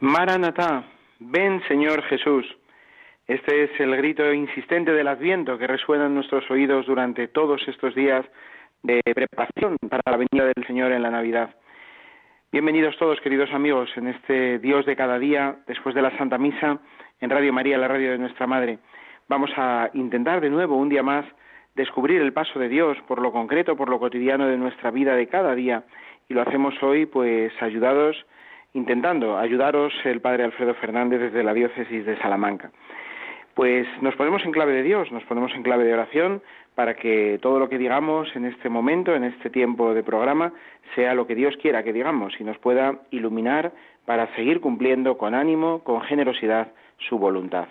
Maranatá, ven Señor Jesús. Este es el grito insistente del Adviento que resuena en nuestros oídos durante todos estos días de preparación para la venida del Señor en la Navidad. Bienvenidos todos, queridos amigos, en este Dios de cada día, después de la Santa Misa, en Radio María, la radio de nuestra Madre. Vamos a intentar de nuevo, un día más, descubrir el paso de Dios por lo concreto, por lo cotidiano de nuestra vida de cada día. Y lo hacemos hoy, pues, ayudados intentando ayudaros el Padre Alfredo Fernández desde la diócesis de Salamanca. Pues nos ponemos en clave de Dios, nos ponemos en clave de oración para que todo lo que digamos en este momento, en este tiempo de programa, sea lo que Dios quiera que digamos y nos pueda iluminar para seguir cumpliendo con ánimo, con generosidad, su voluntad.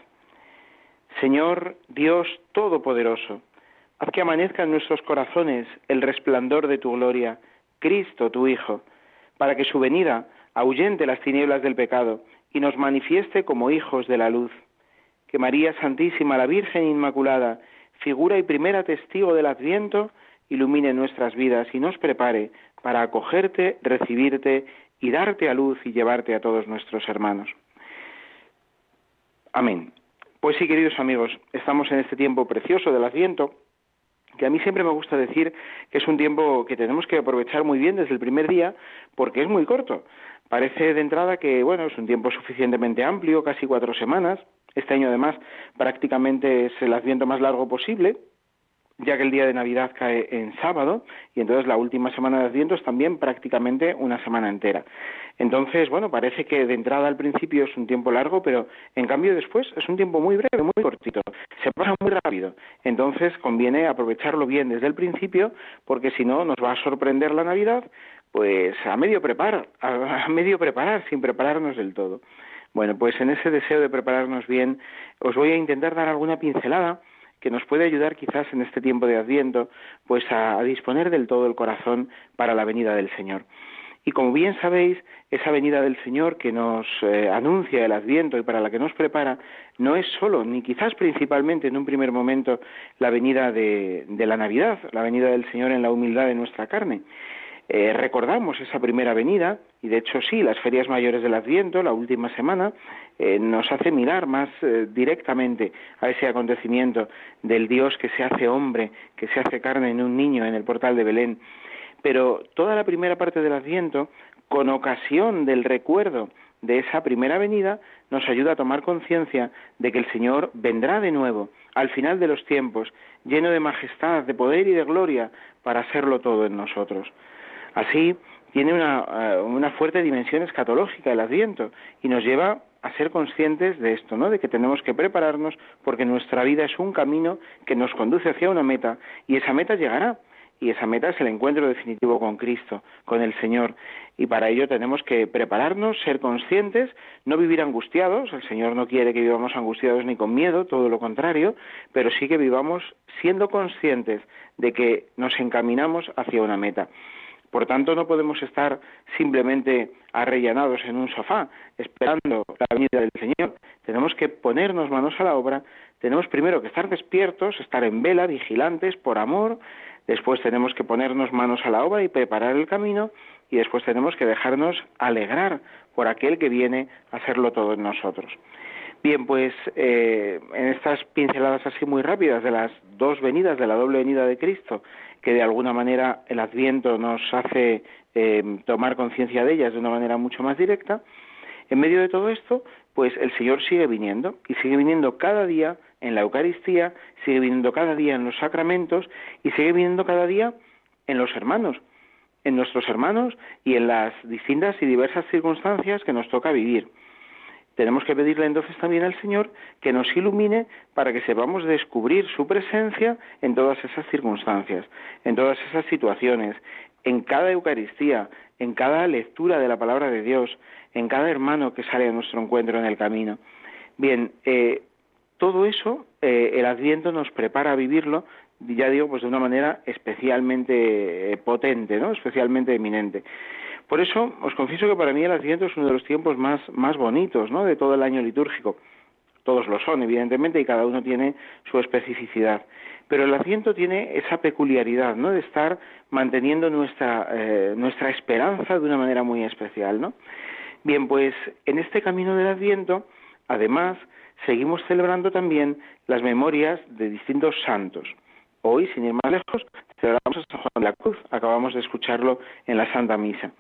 Señor Dios Todopoderoso, haz que amanezca en nuestros corazones el resplandor de tu gloria, Cristo tu Hijo, para que su venida ahuyente las tinieblas del pecado y nos manifieste como hijos de la luz. Que María Santísima, la Virgen Inmaculada, figura y primera testigo del Adviento, ilumine nuestras vidas y nos prepare para acogerte, recibirte y darte a luz y llevarte a todos nuestros hermanos. Amén. Pues sí, queridos amigos, estamos en este tiempo precioso del Adviento, que a mí siempre me gusta decir que es un tiempo que tenemos que aprovechar muy bien desde el primer día, porque es muy corto. Parece de entrada que, bueno, es un tiempo suficientemente amplio, casi cuatro semanas. Este año, además, prácticamente es el adviento más largo posible, ya que el día de Navidad cae en sábado y entonces la última semana de Adviento es también prácticamente una semana entera. Entonces, bueno, parece que de entrada al principio es un tiempo largo, pero en cambio después es un tiempo muy breve, muy cortito. Se pasa muy rápido. Entonces conviene aprovecharlo bien desde el principio porque si no nos va a sorprender la Navidad pues a medio preparar, a, medio preparar, sin prepararnos del todo. Bueno, pues en ese deseo de prepararnos bien, os voy a intentar dar alguna pincelada que nos puede ayudar quizás en este tiempo de Adviento, pues a, disponer del todo el corazón para la venida del Señor. Y como bien sabéis, esa venida del Señor que nos eh, anuncia el Adviento y para la que nos prepara, no es solo, ni quizás principalmente en un primer momento, la venida de la Navidad, la venida del Señor en la humildad de nuestra carne, eh, recordamos esa primera venida y de hecho sí, las ferias mayores del Adviento, la última semana, eh, nos hace mirar más eh, directamente a ese acontecimiento del Dios que se hace hombre, que se hace carne en un niño en el portal de Belén. Pero toda la primera parte del Adviento, con ocasión del recuerdo de esa primera venida, nos ayuda a tomar conciencia de que el Señor vendrá de nuevo, al final de los tiempos, lleno de majestad, de poder y de gloria, para hacerlo todo en nosotros. Así, tiene eh, una, fuerte dimensión escatológica el Adviento y nos lleva a ser conscientes de esto, ¿no? De que tenemos que prepararnos porque nuestra vida es un camino que nos conduce hacia una meta y esa meta llegará. Y esa meta es el encuentro definitivo con Cristo, con el Señor. Y para ello tenemos que prepararnos, ser conscientes, no vivir angustiados. El Señor no quiere que vivamos angustiados ni con miedo, todo lo contrario, pero sí que vivamos siendo conscientes de que nos encaminamos hacia una meta. Por tanto, no podemos estar simplemente arrellanados en un sofá esperando la venida del Señor. Tenemos que ponernos manos a la obra. Tenemos primero que estar despiertos, estar en vela, vigilantes, por amor. Después tenemos que ponernos manos a la obra y preparar el camino. Y después tenemos que dejarnos alegrar por aquel que viene a hacerlo todo en nosotros. Bien, pues eh, en estas pinceladas así muy rápidas de las dos venidas, de la doble venida de Cristo que de alguna manera el Adviento nos hace eh, tomar conciencia de ellas de una manera mucho más directa, en medio de todo esto, pues el Señor sigue viniendo y sigue viniendo cada día en la Eucaristía, sigue viniendo cada día en los sacramentos y sigue viniendo cada día en los hermanos, en nuestros hermanos y en las distintas y diversas circunstancias que nos toca vivir. Tenemos que pedirle entonces también al Señor que nos ilumine para que sepamos descubrir su presencia en todas esas circunstancias, en todas esas situaciones, en cada Eucaristía, en cada lectura de la palabra de Dios, en cada hermano que sale a nuestro encuentro en el camino. Bien, eh, todo eso eh, el Adviento nos prepara a vivirlo, ya digo, pues de una manera especialmente eh, potente, ¿no? Especialmente eminente. Por eso os confieso que para mí el Adviento es uno de los tiempos más, más bonitos, ¿no? De todo el año litúrgico. Todos lo son, evidentemente, y cada uno tiene su especificidad. Pero el Adviento tiene esa peculiaridad, ¿no? De estar manteniendo nuestra, eh, nuestra esperanza de una manera muy especial, ¿no? Bien, pues en este camino del Adviento, además, seguimos celebrando también las memorias de distintos santos. Hoy, sin ir más lejos, celebramos a San Juan de la Cruz, acabamos de escucharlo en la Santa Misa.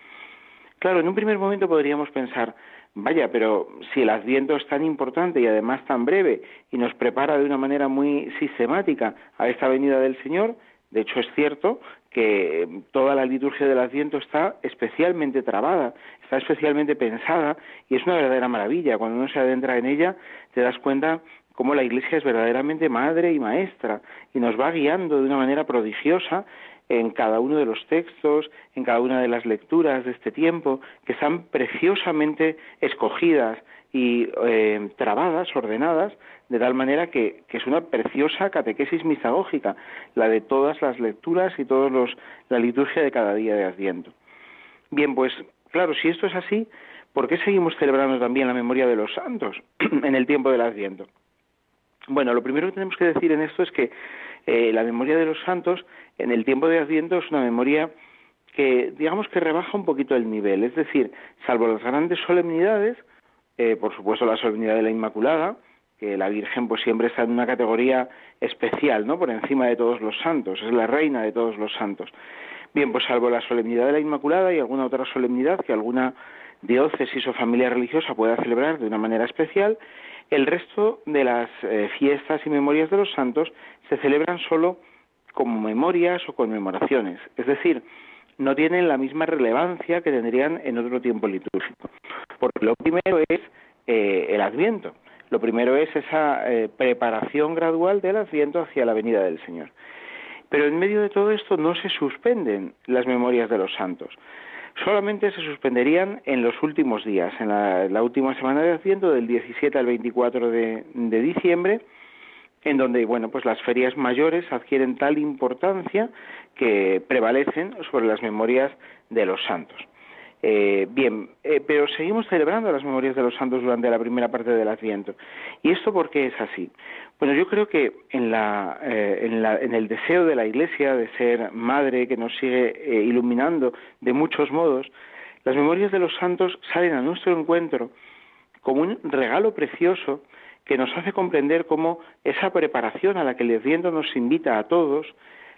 Claro, en un primer momento podríamos pensar, vaya, pero si el Adviento es tan importante y además tan breve y nos prepara de una manera muy sistemática a esta venida del Señor, de hecho es cierto que toda la liturgia del Adviento está especialmente trabada, está especialmente pensada y es una verdadera maravilla. Cuando uno se adentra en ella, te das cuenta cómo la Iglesia es verdaderamente madre y maestra y nos va guiando de una manera prodigiosa en cada uno de los textos, en cada una de las lecturas de este tiempo, que están preciosamente escogidas y eh, trabadas, ordenadas, de tal manera que, que, es una preciosa catequesis mistagógica, la de todas las lecturas y todos la liturgia de cada día de Adviento. Bien, pues claro, si esto es así, ¿por qué seguimos celebrando también la memoria de los santos en el tiempo del Adviento? Bueno, lo primero que tenemos que decir en esto es que eh, la memoria de los santos en el tiempo de Adviento es una memoria que, digamos que rebaja un poquito el nivel, es decir, salvo las grandes solemnidades, eh, por supuesto la solemnidad de la Inmaculada, que la Virgen pues siempre está en una categoría especial, ¿no? Por encima de todos los santos, es la reina de todos los santos. Bien, pues salvo la solemnidad de la Inmaculada y alguna otra solemnidad que alguna diócesis o familia religiosa pueda celebrar de una manera especial, el resto de las eh, fiestas y memorias de los santos se celebran solo como memorias o conmemoraciones, es decir, no tienen la misma relevancia que tendrían en otro tiempo litúrgico. Porque lo primero es eh, el Adviento, lo primero es esa eh, preparación gradual del Adviento hacia la venida del Señor. Pero en medio de todo esto no se suspenden las memorias de los santos solamente se suspenderían en los últimos días, en la, última semana de Adviento, del 17 al 24 de, de, diciembre, en donde, bueno, pues las ferias mayores adquieren tal importancia que prevalecen sobre las memorias de los santos. Eh, bien, eh, pero seguimos celebrando las memorias de los santos durante la primera parte del Adviento. ¿Y esto por qué es así? Bueno, yo creo que en, la, eh, en, la, en el deseo de la Iglesia de ser madre que nos sigue iluminando de muchos modos, las memorias de los santos salen a nuestro encuentro como un regalo precioso que nos hace comprender cómo esa preparación a la que el Adviento nos invita a todos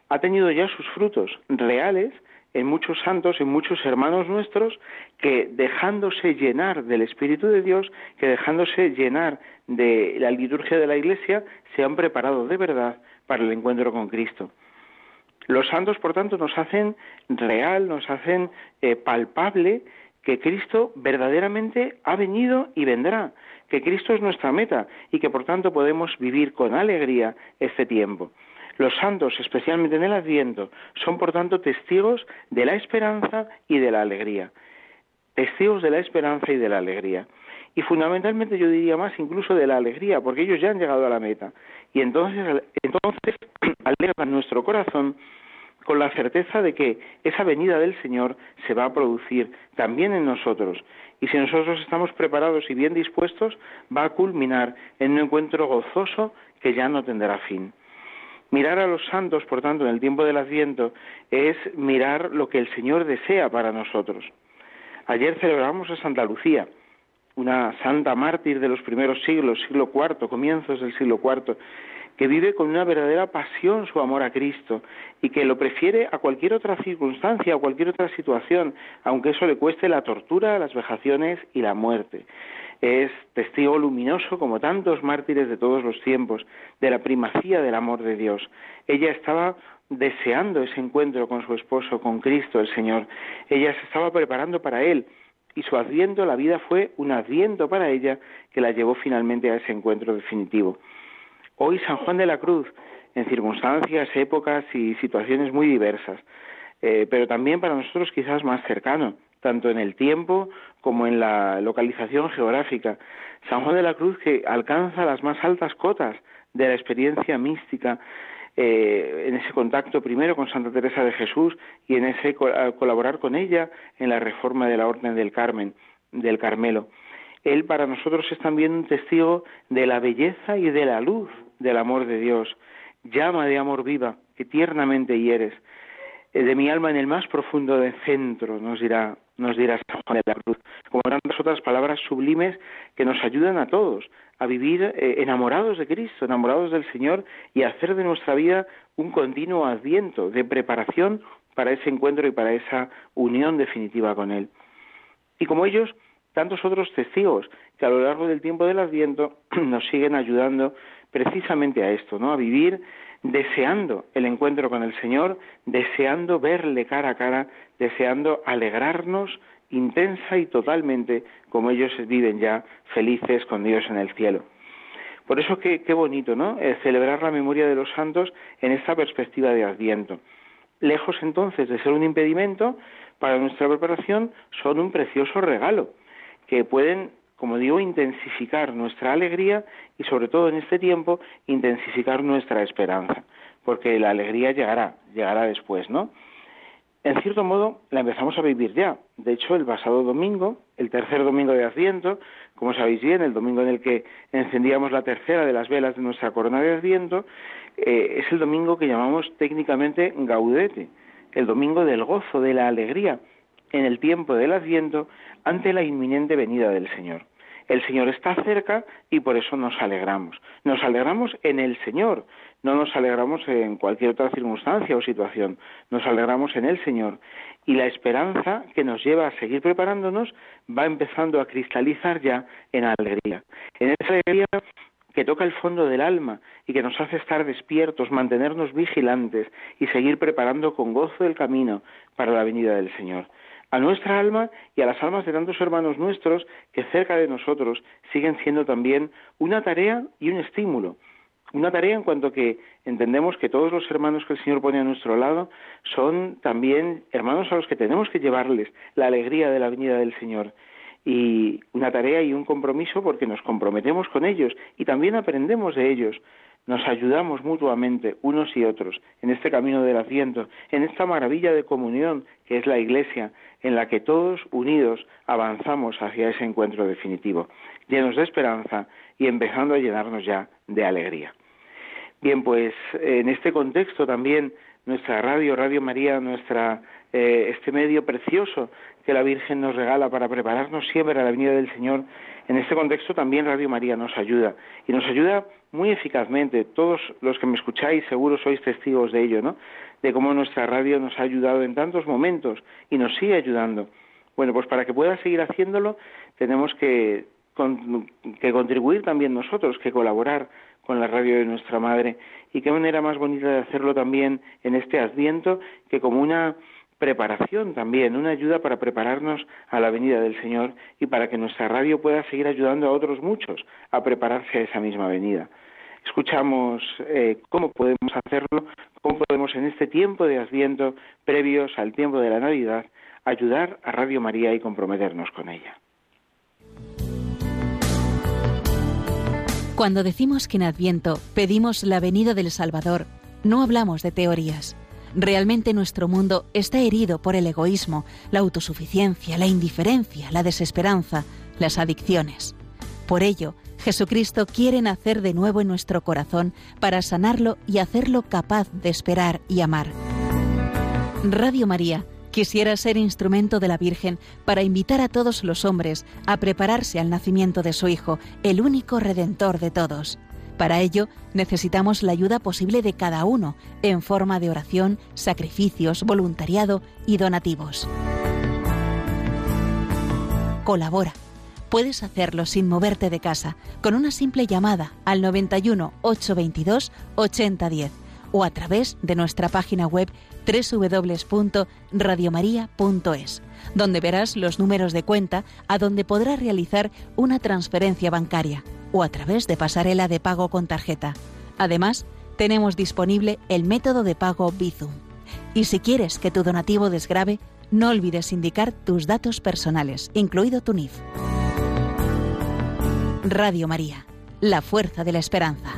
ha tenido ya sus frutos reales en muchos santos, en muchos hermanos nuestros, que dejándose llenar del Espíritu de Dios, que dejándose llenar de la liturgia de la Iglesia, se han preparado de verdad para el encuentro con Cristo. Los santos, por tanto, nos hacen real, nos hacen eh, palpable que Cristo verdaderamente ha venido y vendrá, que Cristo es nuestra meta y que por tanto podemos vivir con alegría este tiempo. Los santos, especialmente en el Adviento, son por tanto testigos de la esperanza y de la alegría. Testigos de la esperanza y de la alegría. Y fundamentalmente yo diría más incluso de la alegría, porque ellos ya han llegado a la meta. Y entonces, entonces nuestro corazón con la certeza de que esa venida del Señor se va a producir también en nosotros. Y si nosotros estamos preparados y bien dispuestos, va a culminar en un encuentro gozoso que ya no tendrá fin. Mirar a los santos, por tanto, en el tiempo del Adviento, es mirar lo que el Señor desea para nosotros. Ayer celebramos a Santa Lucía, una santa mártir de los primeros siglos, siglo IV, comienzos del siglo IV, que vive con una verdadera pasión su amor a Cristo y que lo prefiere a cualquier otra circunstancia, a cualquier otra situación, aunque eso le cueste la tortura, las vejaciones y la muerte es testigo luminoso, como tantos mártires de todos los tiempos, de la primacía del amor de Dios. Ella estaba deseando ese encuentro con su esposo, con Cristo el Señor. Ella se estaba preparando para él y su adviento, la vida fue un adviento para ella que la llevó finalmente a ese encuentro definitivo. Hoy San Juan de la Cruz, en circunstancias, épocas y situaciones muy diversas, eh, pero también para nosotros quizás más cercano, tanto en el tiempo como en la localización geográfica. San Juan de la Cruz que alcanza las más altas cotas de la experiencia mística eh, en ese contacto primero con Santa Teresa de Jesús y en ese colaborar con ella en la reforma de la Orden del Carmen, del Carmelo. Él para nosotros es también un testigo de la belleza y de la luz del amor de Dios. Llama de amor viva que tiernamente hieres. Eh, de mi alma en el más profundo de centro, nos dirá, nos dirá San Juan de la Cruz, como tantas otras palabras sublimes que nos ayudan a todos a vivir eh, enamorados de Cristo, enamorados del Señor y a hacer de nuestra vida un continuo adviento de preparación para ese encuentro y para esa unión definitiva con Él. Y como ellos, tantos otros testigos que a lo largo del tiempo del Adviento nos siguen ayudando precisamente a esto, ¿no? A vivir deseando el encuentro con el Señor, deseando verle cara a cara, deseando alegrarnos intensa y totalmente como ellos viven ya felices con Dios en el cielo. Por eso qué, qué bonito, ¿no? Eh, celebrar la memoria de los santos en esta perspectiva de Adviento. Lejos entonces de ser un impedimento para nuestra preparación, son un precioso regalo que pueden como digo, intensificar nuestra alegría y sobre todo en este tiempo intensificar nuestra esperanza, porque la alegría llegará, llegará después, ¿no? En cierto modo, la empezamos a vivir ya. De hecho, el pasado domingo, el tercer domingo de Adviento, como sabéis bien, el domingo en el que encendíamos la tercera de las velas de nuestra corona de Adviento, eh, es el domingo que llamamos técnicamente Gaudete, el domingo del gozo, de la alegría, en el tiempo del Adviento ante la inminente venida del Señor. El Señor está cerca y por eso nos alegramos. Nos alegramos en el Señor, no nos alegramos en cualquier otra circunstancia o situación, nos alegramos en el Señor. Y la esperanza que nos lleva a seguir preparándonos va empezando a cristalizar ya en alegría. En esa alegría que toca el fondo del alma y que nos hace estar despiertos, mantenernos vigilantes y seguir preparando con gozo el camino para la venida del Señor a nuestra alma y a las almas de tantos hermanos nuestros que cerca de nosotros siguen siendo también una tarea y un estímulo. Una tarea en cuanto que entendemos que todos los hermanos que el Señor pone a nuestro lado son también hermanos a los que tenemos que llevarles la alegría de la venida del Señor. Y una tarea y un compromiso porque nos comprometemos con ellos y también aprendemos de ellos nos ayudamos mutuamente unos y otros en este camino del asiento, en esta maravilla de comunión que es la Iglesia, en la que todos unidos avanzamos hacia ese encuentro definitivo, llenos de esperanza y empezando a llenarnos ya de alegría. Bien, pues en este contexto también nuestra radio, Radio María, nuestra eh, este medio precioso que la Virgen nos regala para prepararnos siempre a la venida del Señor, en este contexto también Radio María nos ayuda y nos ayuda muy eficazmente. Todos los que me escucháis seguro sois testigos de ello, ¿no? De cómo nuestra radio nos ha ayudado en tantos momentos y nos sigue ayudando. Bueno, pues para que pueda seguir haciéndolo tenemos que, que contribuir también nosotros, que colaborar con la radio de nuestra madre. Y qué manera más bonita de hacerlo también en este Adviento que como una preparación también, una ayuda para prepararnos a la venida del Señor y para que nuestra radio pueda seguir ayudando a otros muchos a prepararse a esa misma venida. Escuchamos eh, cómo podemos hacerlo, cómo podemos en este tiempo de Adviento, previos al tiempo de la Navidad, ayudar a Radio María y comprometernos con ella. Cuando decimos que en Adviento pedimos la venida del Salvador, no hablamos de teorías Realmente nuestro mundo está herido por el egoísmo, la autosuficiencia, la indiferencia, la desesperanza, las adicciones. Por ello, Jesucristo quiere nacer de nuevo en nuestro corazón para sanarlo y hacerlo capaz de esperar y amar. Radio María quisiera ser instrumento de la Virgen para invitar a todos los hombres a prepararse al nacimiento de su Hijo, el único Redentor de todos. Para ello, necesitamos la ayuda posible de cada uno en forma de oración, sacrificios, voluntariado y donativos. Colabora. Puedes hacerlo sin moverte de casa con una simple llamada al 91 822 8010 o a través de nuestra página web www.radiomaria.es, donde verás los números de cuenta a donde podrás realizar una transferencia bancaria o a través de pasarela de pago con tarjeta. Además, tenemos disponible el método de pago Bizum. Y si quieres que tu donativo desgrabe, No olvides indicar tus datos personales, incluido tu NIF. Radio María, la fuerza de la esperanza.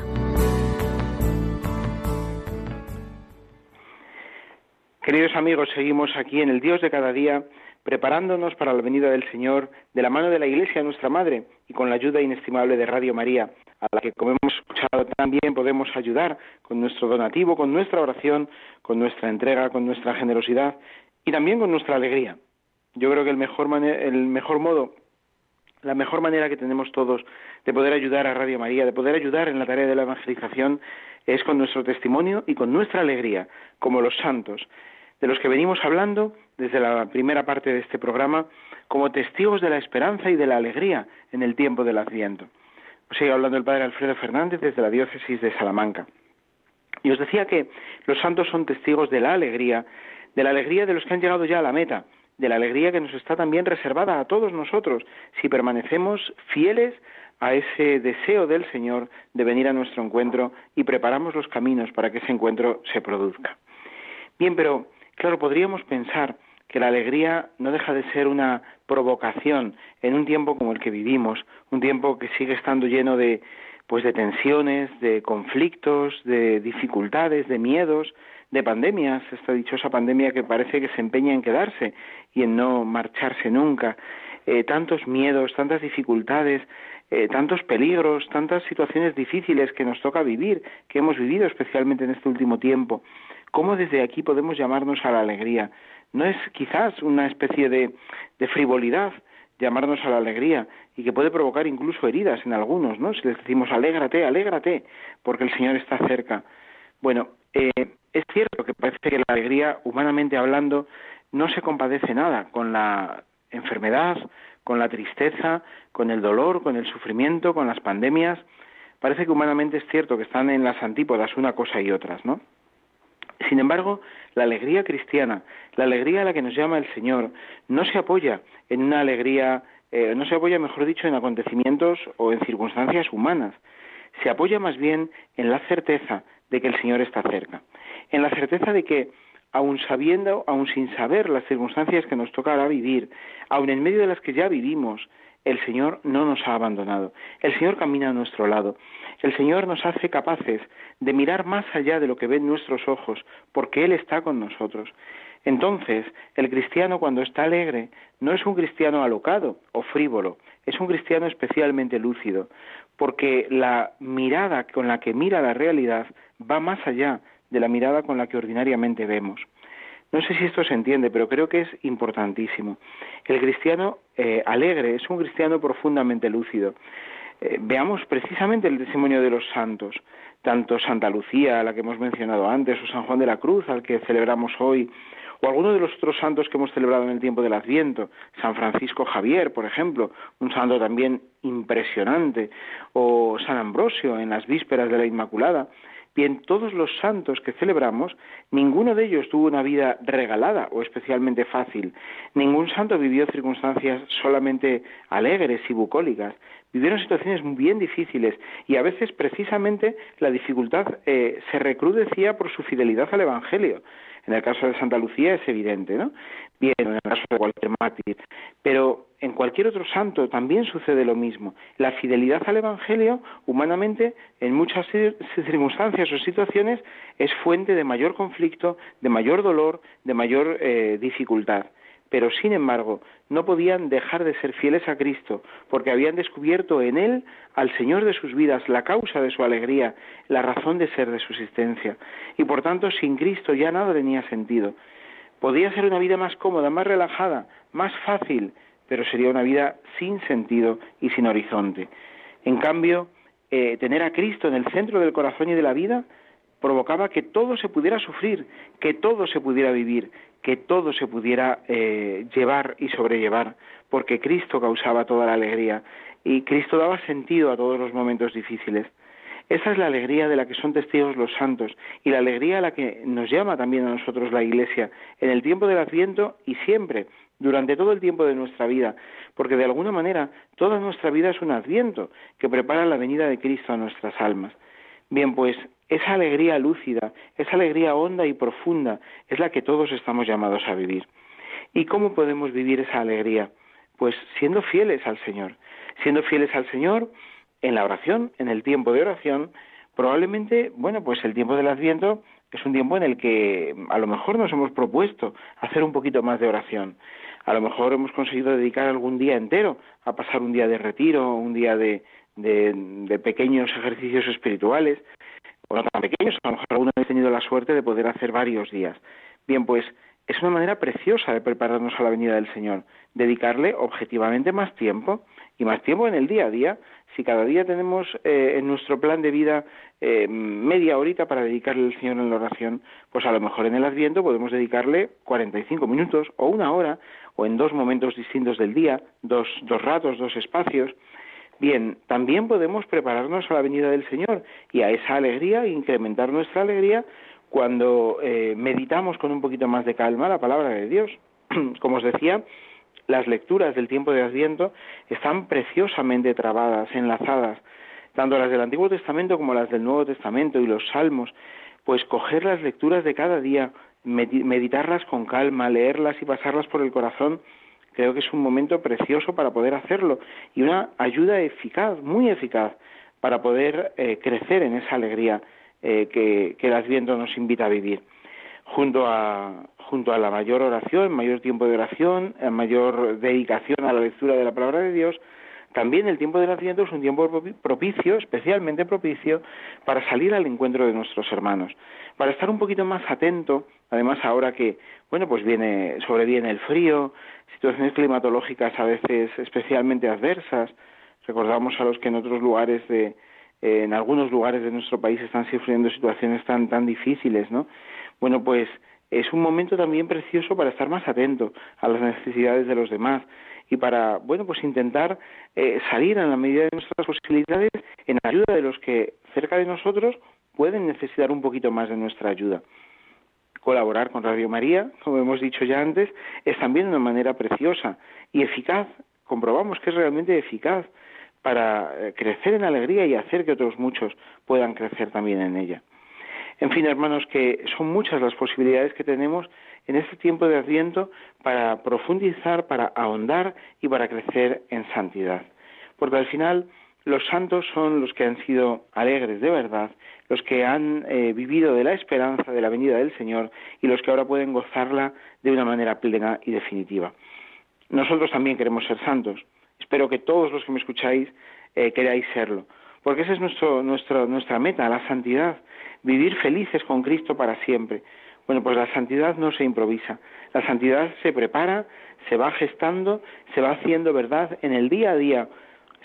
Queridos amigos, seguimos aquí en el Dios de cada día, preparándonos para la venida del Señor de la mano de la Iglesia, nuestra Madre, y con la ayuda inestimable de Radio María, a la que, como hemos escuchado, también podemos ayudar con nuestro donativo, con nuestra oración, con nuestra entrega, con nuestra generosidad y también con nuestra alegría. Yo creo que el mejor, el mejor modo, la mejor manera que tenemos todos de poder ayudar a Radio María, de poder ayudar en la tarea de la evangelización, es con nuestro testimonio y con nuestra alegría, como los santos, de los que venimos hablando desde la primera parte de este programa, como testigos de la esperanza y de la alegría en el tiempo del Adviento. Sigue hablando el padre Alfredo Fernández desde la diócesis de Salamanca. Y os decía que los santos son testigos de la alegría, de la alegría de los que han llegado ya a la meta, de la alegría que nos está también reservada a todos nosotros si permanecemos fieles a ese deseo del Señor de venir a nuestro encuentro y preparamos los caminos para que ese encuentro se produzca. Bien, pero claro, podríamos pensar que la alegría no deja de ser una provocación en un tiempo como el que vivimos, un tiempo que sigue estando lleno de pues de tensiones, de conflictos, de dificultades, de miedos, de pandemias, esta dichosa pandemia que parece que se empeña en quedarse y en no marcharse nunca, eh, tantos miedos, tantas dificultades, eh, tantos peligros, tantas situaciones difíciles que nos toca vivir, que hemos vivido especialmente en este último tiempo. ¿Cómo desde aquí podemos llamarnos a la alegría? No es quizás una especie de, frivolidad llamarnos a la alegría y que puede provocar incluso heridas en algunos, ¿no? Si les decimos alégrate, alégrate, porque el Señor está cerca. Bueno, eh, es cierto que parece que la alegría, humanamente hablando, no se compadece nada con la enfermedad, con la tristeza, con el dolor, con el sufrimiento, con las pandemias. Parece que humanamente es cierto que están en las antípodas una cosa y otras, ¿no? Sin embargo, la alegría cristiana, la alegría a la que nos llama el Señor, no se apoya en una alegría, eh, no se apoya, mejor dicho, en acontecimientos o en circunstancias humanas. Se apoya más bien en la certeza de que el Señor está cerca, en la certeza de que aun sabiendo, aun sin saber las circunstancias que nos tocará vivir, aun en medio de las que ya vivimos, el Señor no nos ha abandonado. El Señor camina a nuestro lado. El Señor nos hace capaces de mirar más allá de lo que ven nuestros ojos, porque Él está con nosotros. Entonces, el cristiano cuando está alegre no es un cristiano alocado o frívolo, es un cristiano especialmente lúcido, porque la mirada con la que mira la realidad va más allá de la mirada con la que ordinariamente vemos. No sé si esto se entiende, pero creo que es importantísimo. El cristiano eh, alegre es un cristiano profundamente lúcido. Eh, veamos precisamente el testimonio de los santos, tanto Santa Lucía, a la que hemos mencionado antes, o San Juan de la Cruz, al que celebramos hoy, o alguno de los otros santos que hemos celebrado en el tiempo del Adviento, San Francisco Javier, por ejemplo, un santo también impresionante, o San Ambrosio en las vísperas de la Inmaculada. Bien, todos los santos que celebramos, ninguno de ellos tuvo una vida regalada o especialmente fácil. Ningún santo vivió circunstancias solamente alegres y bucólicas. Vivieron situaciones bien difíciles y a veces precisamente la dificultad eh, se recrudecía por su fidelidad al Evangelio. En el caso de Santa Lucía es evidente, ¿no? Bien, en el caso de cualquier. Pero en cualquier otro santo también sucede lo mismo. La fidelidad al Evangelio, humanamente, en muchas circunstancias o situaciones, es fuente de mayor conflicto, de mayor dolor, de mayor eh, dificultad pero sin embargo no podían dejar de ser fieles a Cristo, porque habían descubierto en Él al Señor de sus vidas, la causa de su alegría, la razón de ser de su existencia, y por tanto sin Cristo ya nada tenía sentido. Podía ser una vida más cómoda, más relajada, más fácil, pero sería una vida sin sentido y sin horizonte. En cambio, eh, tener a Cristo en el centro del corazón y de la vida provocaba que todo se pudiera sufrir, que todo se pudiera vivir, que todo se pudiera eh, llevar y sobrellevar, porque Cristo causaba toda la alegría y Cristo daba sentido a todos los momentos difíciles. Esa es la alegría de la que son testigos los santos y la alegría a la que nos llama también a nosotros la Iglesia en el tiempo del Adviento y siempre, durante todo el tiempo de nuestra vida, porque de alguna manera toda nuestra vida es un Adviento que prepara la venida de Cristo a nuestras almas. Bien, pues esa alegría lúcida, esa alegría honda y profunda es la que todos estamos llamados a vivir. ¿Y cómo podemos vivir esa alegría? Pues siendo fieles al Señor, siendo fieles al Señor en la oración, en el tiempo de oración, probablemente, bueno, pues el tiempo del Adviento es un tiempo en el que a lo mejor nos hemos propuesto hacer un poquito más de oración. A lo mejor hemos conseguido dedicar algún día entero a pasar un día de retiro, un día de, de, pequeños ejercicios espirituales, o no tan pequeños, a lo mejor alguno ha tenido la suerte de poder hacer varios días. Bien, pues es una manera preciosa de prepararnos a la venida del Señor, dedicarle objetivamente más tiempo y más tiempo en el día a día. Si cada día tenemos eh, en nuestro plan de vida eh, media horita para dedicarle al Señor en la oración, pues a lo mejor en el Adviento podemos dedicarle 45 minutos o una hora o en dos momentos distintos del día, dos, dos ratos, dos espacios. Bien, también podemos prepararnos a la venida del Señor y a esa alegría, incrementar nuestra alegría cuando eh, meditamos con un poquito más de calma la palabra de Dios. Como os decía, las lecturas del tiempo de Adviento están preciosamente trabadas, enlazadas, tanto las del Antiguo Testamento como las del Nuevo Testamento y los Salmos, pues coger las lecturas de cada día, meditarlas con calma, leerlas y pasarlas por el corazón, creo que es un momento precioso para poder hacerlo y una ayuda eficaz, muy eficaz, para poder eh, crecer en esa alegría eh, que, que el Adviento nos invita a vivir. Junto a, junto a la mayor oración, mayor tiempo de oración, mayor dedicación a la lectura de la palabra de Dios, también el tiempo del Adviento es un tiempo propicio, especialmente propicio, para salir al encuentro de nuestros hermanos, para estar un poquito más atento, además ahora que, bueno, pues viene, sobreviene el frío, situaciones climatológicas a veces especialmente adversas, recordamos a los que en otros lugares de, en algunos lugares de nuestro país están sufriendo situaciones tan, tan difíciles, ¿no? Bueno, pues es un momento también precioso para estar más atento a las necesidades de los demás y para, bueno, pues intentar eh, salir en la medida de nuestras posibilidades en ayuda de los que cerca de nosotros pueden necesitar un poquito más de nuestra ayuda. Colaborar con Radio María, como hemos dicho ya antes, es también una manera preciosa y eficaz. Comprobamos que es realmente eficaz para eh, crecer en alegría y hacer que otros muchos puedan crecer también en ella. En fin, hermanos, que son muchas las posibilidades que tenemos en este tiempo de Adviento para profundizar, para ahondar y para crecer en santidad. Porque al final los santos son los que han sido alegres de verdad, los que han eh, vivido de la esperanza de la venida del Señor y los que ahora pueden gozarla de una manera plena y definitiva. Nosotros también queremos ser santos. Espero que todos los que me escucháis eh, queráis serlo, porque esa es nuestro, nuestra meta, la santidad, vivir felices con Cristo para siempre. Bueno, pues la santidad no se improvisa, la santidad se prepara, se va gestando, se va haciendo verdad en el día a día,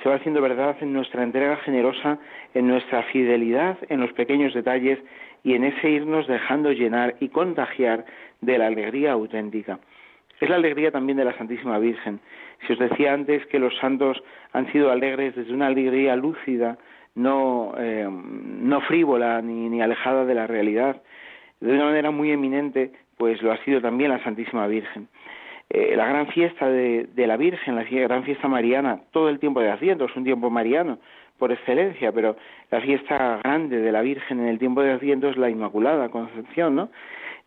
se va haciendo verdad en nuestra entrega generosa, en nuestra fidelidad, en los pequeños detalles y en ese irnos dejando llenar y contagiar de la alegría auténtica. Es la alegría también de la Santísima Virgen. Si os decía antes que los santos han sido alegres desde una alegría lúcida, no, eh, frívola ni alejada de la realidad. De una manera muy eminente, pues lo ha sido también la Santísima Virgen. Eh, la gran fiesta de, la Virgen, la gran fiesta mariana, todo el tiempo de Adviento es un tiempo mariano por excelencia, pero la fiesta grande de la Virgen en el tiempo de Adviento es la Inmaculada Concepción, ¿no?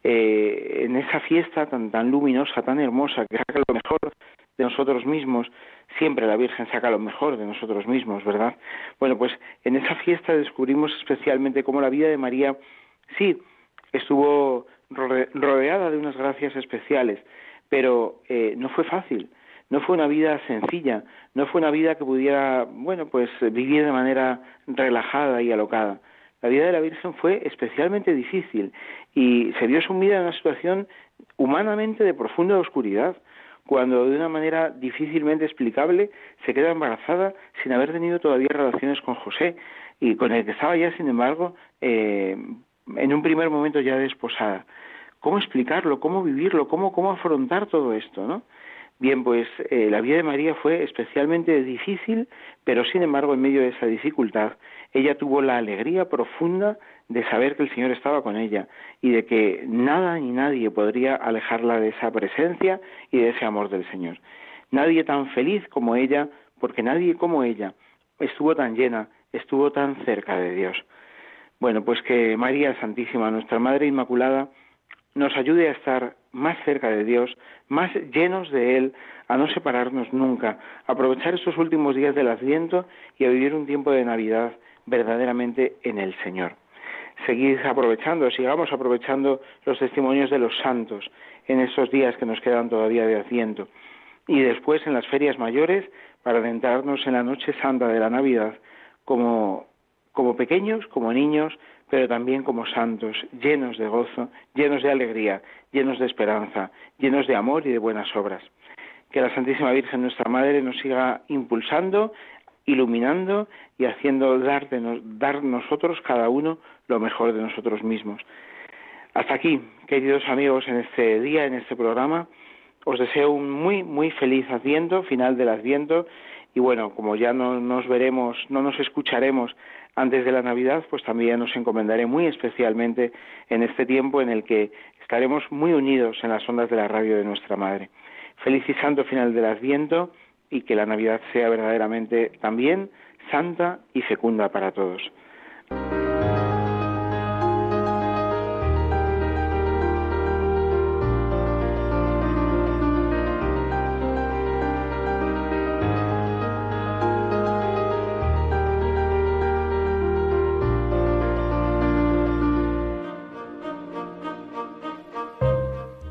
Eh, en esa fiesta tan, tan luminosa, tan hermosa, que saca lo mejor de nosotros mismos, siempre la Virgen saca lo mejor de nosotros mismos, ¿verdad? Bueno, pues en esa fiesta descubrimos especialmente cómo la vida de María, sí, estuvo rodeada de unas gracias especiales, pero eh, no fue fácil, no fue una vida sencilla, no fue una vida que pudiera, bueno, pues vivir de manera relajada y alocada. La vida de la Virgen fue especialmente difícil y se vio sumida en una situación humanamente de profunda oscuridad cuando de una manera difícilmente explicable se queda embarazada sin haber tenido todavía relaciones con José y con el que estaba ya, sin embargo, eh, en un primer momento ya desposada. ¿Cómo explicarlo? ¿Cómo vivirlo? ¿Cómo, cómo afrontar todo esto? ¿no? Bien, pues eh, la vida de María fue especialmente difícil, pero sin embargo, en medio de esa dificultad, ella tuvo la alegría profunda de saber que el Señor estaba con ella y de que nada ni nadie podría alejarla de esa presencia y de ese amor del Señor. Nadie tan feliz como ella, porque nadie como ella estuvo tan llena, estuvo tan cerca de Dios. Bueno, pues que María Santísima, nuestra Madre Inmaculada, nos ayude a estar más cerca de Dios, más llenos de Él, a no separarnos nunca, a aprovechar estos últimos días del Adviento y a vivir un tiempo de Navidad verdaderamente en el Señor. Seguid aprovechando, sigamos aprovechando los testimonios de los santos en estos días que nos quedan todavía de Adviento. Y después en las ferias mayores, para adentrarnos en la noche santa de la Navidad, como, como pequeños, como niños, pero también como santos, llenos de gozo, llenos de alegría, llenos de esperanza, llenos de amor y de buenas obras. Que la Santísima Virgen, nuestra Madre, nos siga impulsando, iluminando y haciendo dar, de dar nosotros cada uno lo mejor de nosotros mismos. Hasta aquí, queridos amigos, en este día, en este programa. Os deseo un muy, muy feliz Adviento, final del Adviento. Y bueno, como ya no nos veremos, no nos escucharemos antes de la Navidad, pues también nos encomendaré muy especialmente en este tiempo en el que estaremos muy unidos en las ondas de la radio de nuestra Madre. Feliz y santo final del Adviento y que la Navidad sea verdaderamente también santa y fecunda para todos.